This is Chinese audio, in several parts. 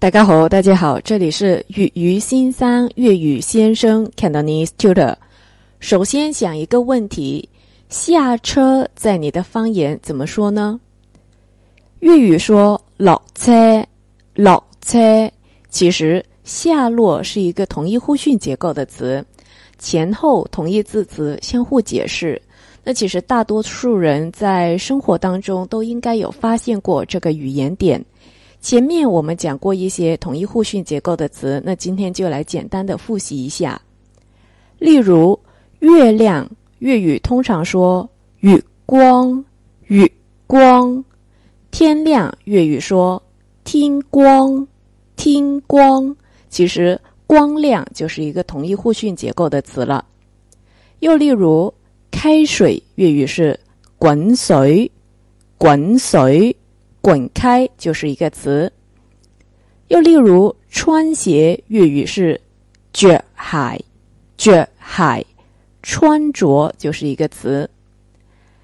大家好，大家好，这里是粤语新三粤语先生 Cantonese Tutor。首先想一个问题：下车在你的方言怎么说呢？粤语说落车，落车。其实下落是一个同义互训结构的词，前后同义字词相互解释。那其实大多数人在生活当中都应该有发现过这个语言点。前面我们讲过一些同一互训结构的词，那今天就来简单的复习一下。例如，月亮，粤语通常说“月光”，“月光”；天亮，粤语说“天光”，“天光”。其实“光亮”就是一个同一互训结构的词了。又例如，开水，粤语是“滚水”，“滚水”。滚开就是一个词。又例如，穿鞋，粤语是脚鞋，脚鞋，穿着就是一个词。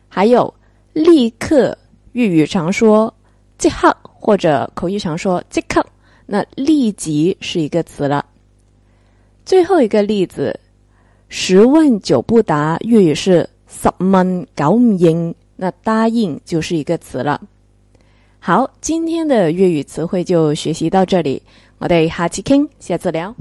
还有立刻，粤语常说即刻，或者口语常说即刻，那立即是一个词了。最后一个例子，十问九不答，粤语是十问九唔应，那答应就是一个词了。好，今天的粤语词汇就学习到这里，我哋下次倾，下次聊。